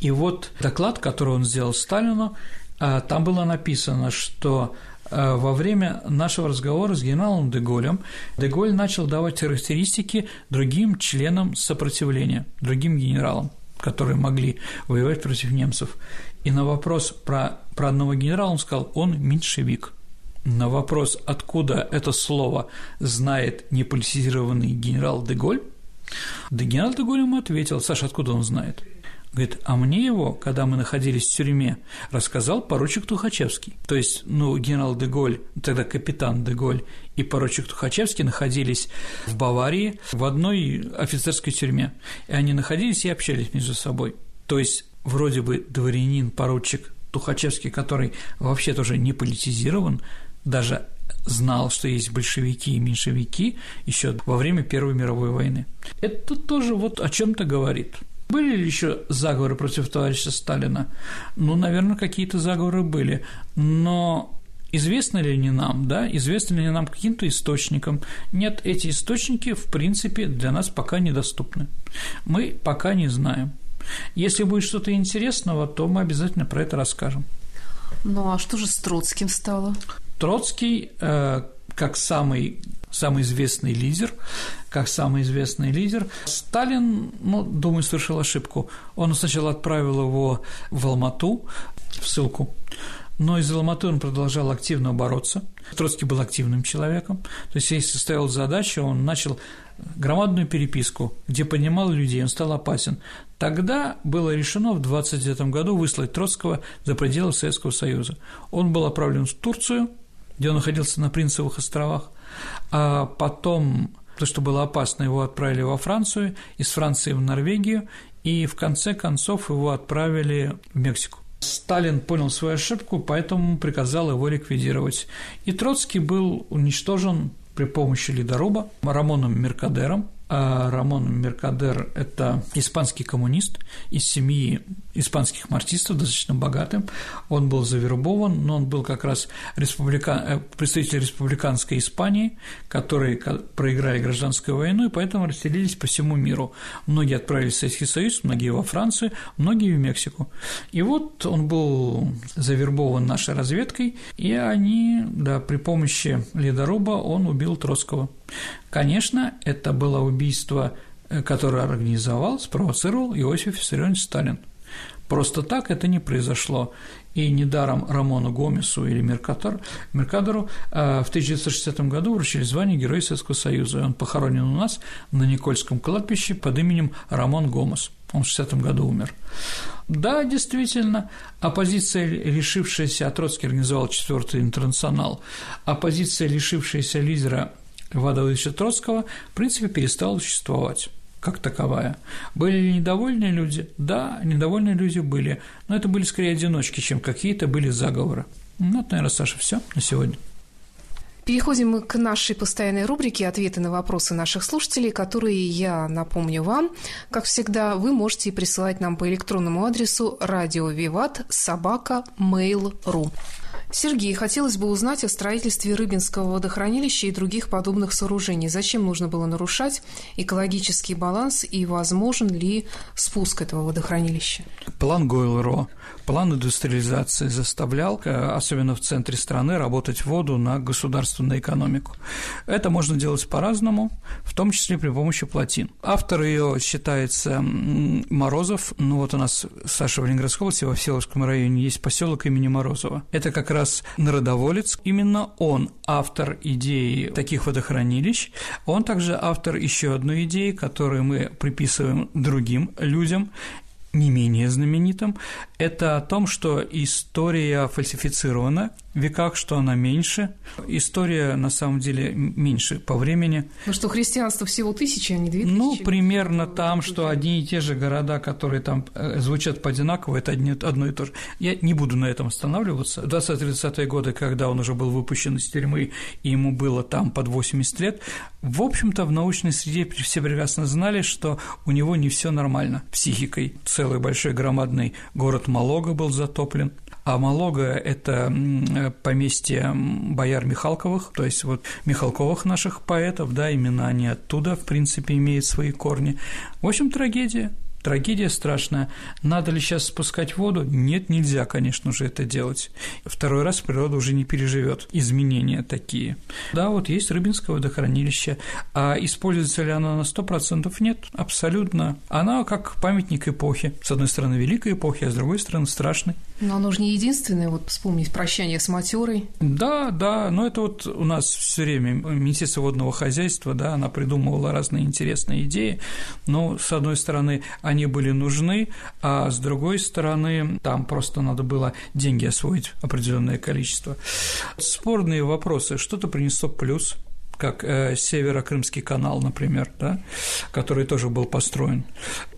И вот доклад, который он сделал Сталину, а, там было написано, что а, во время нашего разговора с генералом Деголем Деголь начал давать характеристики другим членам сопротивления, другим генералам, которые могли воевать против немцев. И на вопрос про, про одного генерала он сказал, он меньшевик – на вопрос, откуда это слово знает неполитизированный генерал Деголь, да генерал Деголь ему ответил, Саша, откуда он знает? Говорит, а мне его, когда мы находились в тюрьме, рассказал поручик Тухачевский. То есть, ну, генерал Деголь, тогда капитан Деголь и поручик Тухачевский находились в Баварии в одной офицерской тюрьме. И они находились и общались между собой. То есть, вроде бы дворянин, поручик Тухачевский, который вообще тоже не политизирован, даже знал, что есть большевики и меньшевики еще во время Первой мировой войны. Это тоже вот о чем-то говорит. Были ли еще заговоры против товарища Сталина? Ну, наверное, какие-то заговоры были, но Известно ли не нам, да, известно ли нам каким-то источникам? Нет, эти источники, в принципе, для нас пока недоступны. Мы пока не знаем. Если будет что-то интересного, то мы обязательно про это расскажем. Ну а что же с Троцким стало? Троцкий, э, как самый самый известный лидер, как самый известный лидер. Сталин, ну, думаю, совершил ошибку. Он сначала отправил его в Алмату, в ссылку, но из Алматы он продолжал активно бороться. Троцкий был активным человеком, то есть если ставил задачу, он начал громадную переписку, где понимал людей, он стал опасен. Тогда было решено в 29 году выслать Троцкого за пределы Советского Союза. Он был отправлен в Турцию – где он находился на Принцевых островах, а потом, то, что было опасно, его отправили во Францию, из Франции в Норвегию, и в конце концов его отправили в Мексику. Сталин понял свою ошибку, поэтому приказал его ликвидировать. И Троцкий был уничтожен при помощи ледоруба Рамоном Меркадером, А Рамон Меркадер – это испанский коммунист из семьи испанских мартистов, достаточно богатым. Он был завербован, но он был как раз республика... Э, представитель республиканской Испании, которые проиграли гражданскую войну, и поэтому расселились по всему миру. Многие отправились в Советский Союз, многие во Францию, многие в Мексику. И вот он был завербован нашей разведкой, и они, да, при помощи ледоруба он убил Троцкого. Конечно, это было убийство, э, которое организовал, спровоцировал Иосиф Виссарионович Сталин. Просто так это не произошло. И недаром Рамону Гомесу или Меркатор, Меркадору э, в 1960 году вручили звание Героя Советского Союза. И он похоронен у нас на Никольском кладбище под именем Рамон Гомес. Он в 60 году умер. Да, действительно, оппозиция, лишившаяся, а Троцкий организовал четвертый интернационал, оппозиция, лишившаяся лидера Льва Давыдовича Троцкого, в принципе, перестала существовать как таковая. Были ли недовольные люди? Да, недовольные люди были, но это были скорее одиночки, чем какие-то были заговоры. Ну, вот, наверное, Саша, все на сегодня. Переходим мы к нашей постоянной рубрике «Ответы на вопросы наших слушателей», которые я напомню вам. Как всегда, вы можете присылать нам по электронному адресу радиовиват собака mail.ru. Сергей, хотелось бы узнать о строительстве Рыбинского водохранилища и других подобных сооружений. Зачем нужно было нарушать экологический баланс и возможен ли спуск этого водохранилища? План Гойл-Ро, план индустриализации заставлял, особенно в центре страны, работать воду на государственную экономику. Это можно делать по-разному, в том числе при помощи плотин. Автор ее считается Морозов. Ну вот у нас Саша в Ленинградской области, во Всеволожском районе есть поселок имени Морозова. Это как раз народоволец. Именно он автор идеи таких водохранилищ. Он также автор еще одной идеи, которую мы приписываем другим людям не менее знаменитым, это о том, что история фальсифицирована веках, что она меньше. История, на самом деле, меньше по времени. Ну что, христианство всего тысячи, а не две тысячи? Ну, примерно там, что одни и те же города, которые там э, звучат по одинаково, это одни, одно и то же. Я не буду на этом останавливаться. В 20-30-е годы, когда он уже был выпущен из тюрьмы, и ему было там под 80 лет, в общем-то, в научной среде все прекрасно знали, что у него не все нормально психикой. Целый большой громадный город Малога был затоплен, а Малога – это поместье бояр Михалковых, то есть вот Михалковых наших поэтов, да, именно они оттуда, в принципе, имеют свои корни. В общем, трагедия. Трагедия страшная. Надо ли сейчас спускать воду? Нет, нельзя, конечно же, это делать. Второй раз природа уже не переживет изменения такие. Да, вот есть Рыбинское водохранилище, а используется ли оно на 100%? Нет, абсолютно. Она как памятник эпохи. С одной стороны, великой эпохи, а с другой стороны, страшной. Но оно же не единственное, вот вспомнить прощание с матерой. Да, да, но это вот у нас все время Министерство водного хозяйства, да, она придумывала разные интересные идеи, но, с одной стороны, они были нужны, а с другой стороны, там просто надо было деньги освоить определенное количество. Спорные вопросы, что-то принесло плюс – как э, Северо-Крымский канал, например, да, который тоже был построен.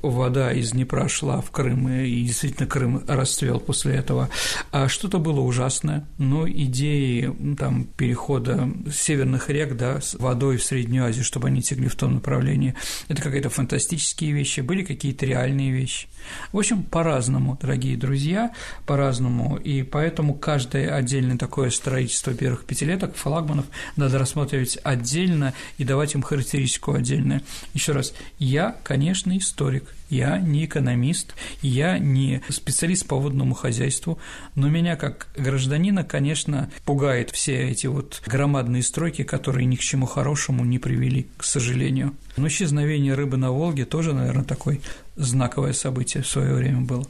Вода из Днепра шла в Крым, и действительно Крым расцвел после этого. А что-то было ужасное, но идеи там, перехода северных рек да, с водой в Среднюю Азию, чтобы они текли в том направлении, это какие-то фантастические вещи, были какие-то реальные вещи. В общем, по-разному, дорогие друзья, по-разному, и поэтому каждое отдельное такое строительство первых пятилеток флагманов надо рассматривать отдельно и давать им характеристику отдельную. Еще раз, я, конечно, историк, я не экономист, я не специалист по водному хозяйству, но меня как гражданина, конечно, пугает все эти вот громадные стройки, которые ни к чему хорошему не привели, к сожалению. Но исчезновение рыбы на Волге тоже, наверное, такое знаковое событие в свое время было.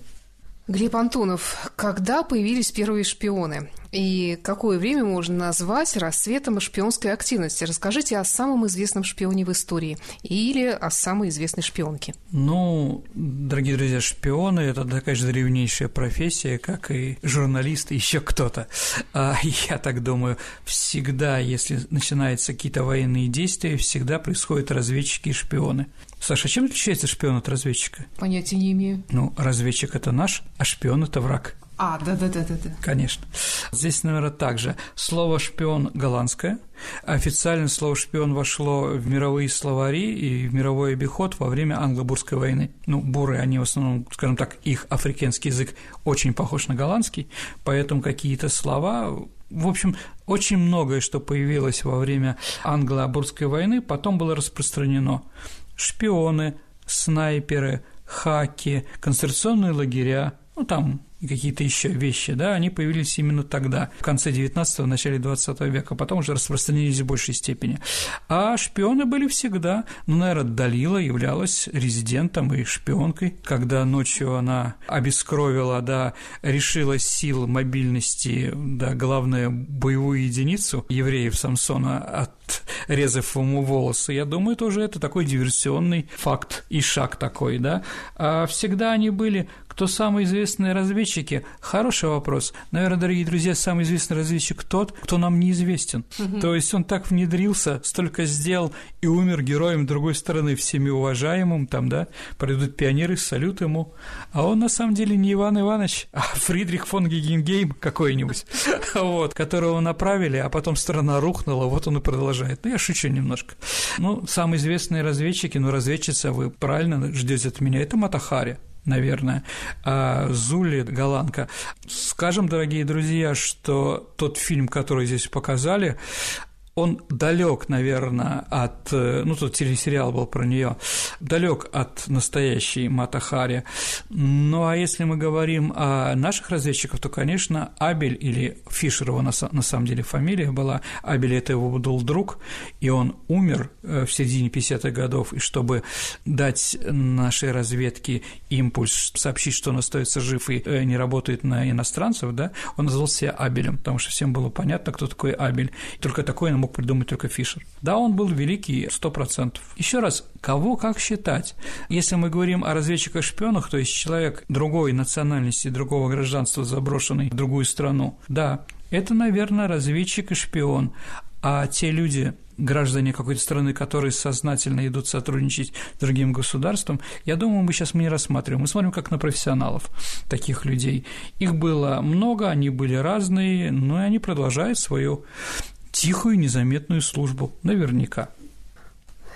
Глеб Антонов, когда появились первые шпионы? И какое время можно назвать расцветом шпионской активности? Расскажите о самом известном шпионе в истории или о самой известной шпионке. Ну, дорогие друзья, шпионы – это такая же древнейшая профессия, как и журналисты, еще кто-то. А я так думаю, всегда, если начинаются какие-то военные действия, всегда происходят разведчики и шпионы. Саша, чем отличается шпион от разведчика? Понятия не имею. Ну, разведчик – это наш, а шпион – это враг. А, да-да-да-да. Конечно. Здесь, наверное, также слово «шпион» голландское. Официально слово «шпион» вошло в мировые словари и в мировой обиход во время англо-бурской войны. Ну, буры, они в основном, скажем так, их африканский язык очень похож на голландский, поэтому какие-то слова в общем, очень многое, что появилось во время англо-бурской войны, потом было распространено. Шпионы, снайперы, хаки, концентрационные лагеря, ну, там и какие-то еще вещи, да, они появились именно тогда, в конце 19-го, начале 20 века, потом уже распространились в большей степени. А шпионы были всегда. Ну, наверное, Далила являлась резидентом и шпионкой, когда ночью она обескровила, да, решила сил мобильности, да, главное, боевую единицу евреев Самсона, отрезав ему волосы. Я думаю, тоже это такой диверсионный факт и шаг такой, да. А всегда они были кто самые известные разведчики? Хороший вопрос. Наверное, дорогие друзья, самый известный разведчик тот, кто нам неизвестен. Угу. То есть он так внедрился, столько сделал и умер героем другой стороны, всеми уважаемым, там, да, пройдут пионеры, салют ему. А он на самом деле не Иван Иванович, а Фридрих фон Гегенгейм какой-нибудь, вот, которого направили, а потом страна рухнула, вот он и продолжает. Ну, я шучу немножко. Ну, самые известные разведчики, ну, разведчица, вы правильно ждете от меня, это Матахари наверное, а Зули Голландка. Скажем, дорогие друзья, что тот фильм, который здесь показали, он далек, наверное, от, э, ну, тут телесериал был про нее, далек от настоящей Матахари. Ну, а если мы говорим о наших разведчиках, то, конечно, Абель или Фишер его на, на самом деле фамилия была, Абель – это его был друг, и он умер э, в середине 50-х годов, и чтобы дать нашей разведке импульс, сообщить, что он остается жив и э, не работает на иностранцев, да, он назвал себя Абелем, потому что всем было понятно, кто такой Абель. Только такой мог придумать только Фишер. Да, он был великий, сто процентов. Еще раз, кого как считать? Если мы говорим о разведчиках-шпионах, то есть человек другой национальности, другого гражданства, заброшенный в другую страну, да, это, наверное, разведчик и шпион. А те люди, граждане какой-то страны, которые сознательно идут сотрудничать с другим государством, я думаю, мы сейчас мы не рассматриваем. Мы смотрим как на профессионалов таких людей. Их было много, они были разные, но и они продолжают свою тихую, незаметную службу, наверняка.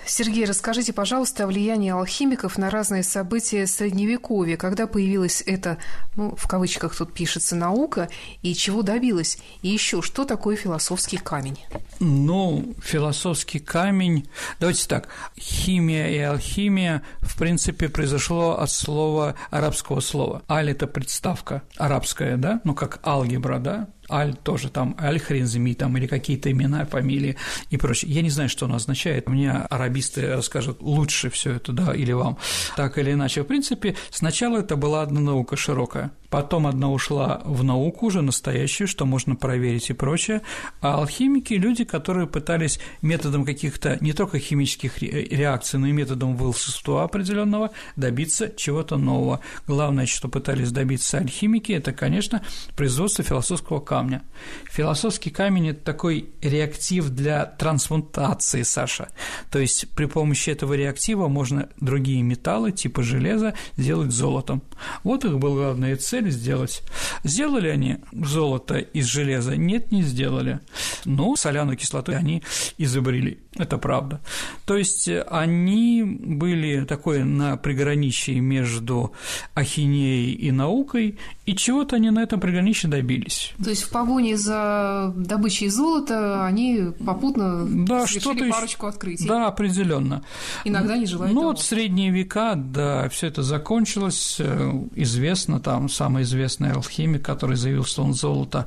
Сергей, расскажите, пожалуйста, о влиянии алхимиков на разные события Средневековья, когда появилась эта, ну, в кавычках тут пишется, наука, и чего добилась, и еще, что такое философский камень? Ну, философский камень, давайте так, химия и алхимия, в принципе, произошло от слова, арабского слова. Аль – это представка арабская, да, ну, как алгебра, да, Аль тоже там, Аль-Хренземи там или какие-то имена, фамилии и прочее. Я не знаю, что оно означает, мне арабисты расскажут лучше все это, да, или вам. Так или иначе, в принципе, сначала это была одна наука широкая, потом одна ушла в науку уже настоящую, что можно проверить и прочее, а алхимики – люди, которые пытались методом каких-то не только химических реакций, но и методом волшебства определенного добиться чего-то нового. Главное, что пытались добиться алхимики, это, конечно, производство философского камня. Философский камень – это такой реактив для трансмутации, Саша. То есть при помощи этого реактива можно другие металлы, типа железа, сделать золотом. Вот их была главная цель цель сделать. Сделали они золото из железа? Нет, не сделали. Но соляную кислоту они изобрели. Это правда. То есть они были такой на приграничии между ахинеей и наукой, и чего-то они на этом приграничии добились. То есть в погоне за добычей золота они попутно да, совершили парочку открытий. Да, определенно. Иногда не желают Ну, вот средние века, да, все это закончилось, э, известно, там самый известный алхимик, который заявил, что он золото,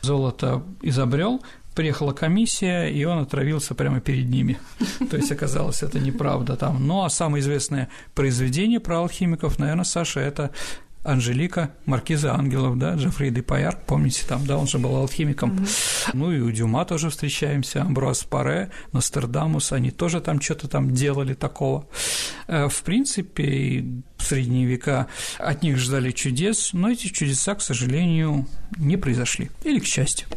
золото изобрел, приехала комиссия, и он отравился прямо перед ними. То есть оказалось, это неправда там. Ну, а самое известное произведение про алхимиков, наверное, Саша, это Анжелика, Маркиза Ангелов, да, Джеффри де Паяр, помните, там, да, он же был алхимиком. Mm-hmm. Ну и у Дюма тоже встречаемся, Амброс Паре, Ностердамус, они тоже там что-то там делали такого. Э, в принципе, в средние века от них ждали чудес, но эти чудеса, к сожалению, не произошли. Или к счастью.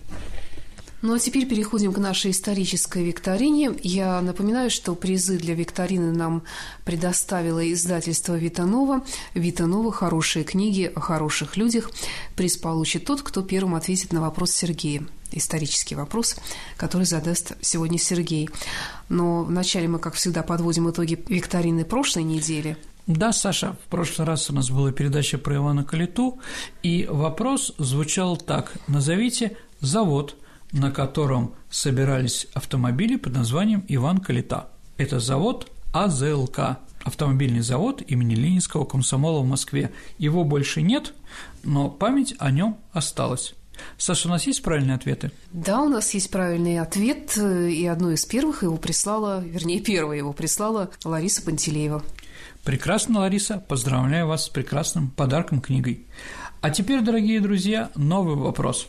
Ну а теперь переходим к нашей исторической викторине. Я напоминаю, что призы для викторины нам предоставило издательство Витанова. Витанова «Хорошие книги о хороших людях». Приз получит тот, кто первым ответит на вопрос Сергея исторический вопрос, который задаст сегодня Сергей. Но вначале мы, как всегда, подводим итоги викторины прошлой недели. Да, Саша, в прошлый раз у нас была передача про Ивана Калиту, и вопрос звучал так. Назовите завод, на котором собирались автомобили под названием Иван Калита. Это завод АЗЛК, автомобильный завод имени Ленинского комсомола в Москве. Его больше нет, но память о нем осталась. Саша, у нас есть правильные ответы? Да, у нас есть правильный ответ, и одно из первых его прислала, вернее, первое его прислала Лариса Пантелеева. Прекрасно, Лариса, поздравляю вас с прекрасным подарком книгой. А теперь, дорогие друзья, новый вопрос.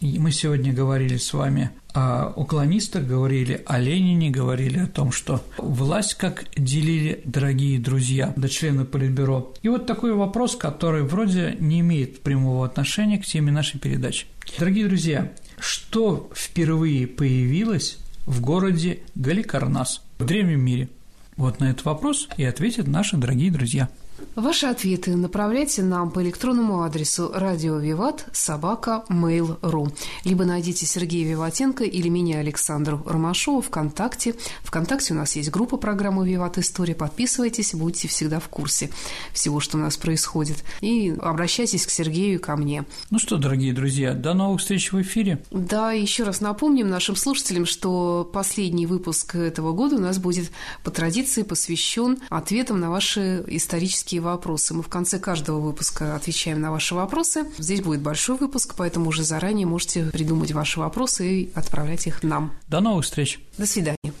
Мы сегодня говорили с вами о уклонистах, говорили о Ленине, говорили о том, что власть как делили дорогие друзья до членов Политбюро. И вот такой вопрос, который вроде не имеет прямого отношения к теме нашей передачи. Дорогие друзья, что впервые появилось в городе Галикарнас в древнем мире? Вот на этот вопрос и ответят наши дорогие друзья – Ваши ответы направляйте нам по электронному адресу радио Виват собака mail.ru либо найдите Сергея Виватенко или меня, Александру Ромашову, ВКонтакте. Вконтакте у нас есть группа программы «Виват История». Подписывайтесь, будете всегда в курсе всего, что у нас происходит. И обращайтесь к Сергею и ко мне. Ну что, дорогие друзья, до новых встреч в эфире. Да, еще раз напомним нашим слушателям, что последний выпуск этого года у нас будет по традиции посвящен ответам на ваши исторические практические вопросы. Мы в конце каждого выпуска отвечаем на ваши вопросы. Здесь будет большой выпуск, поэтому уже заранее можете придумать ваши вопросы и отправлять их нам. До новых встреч. До свидания.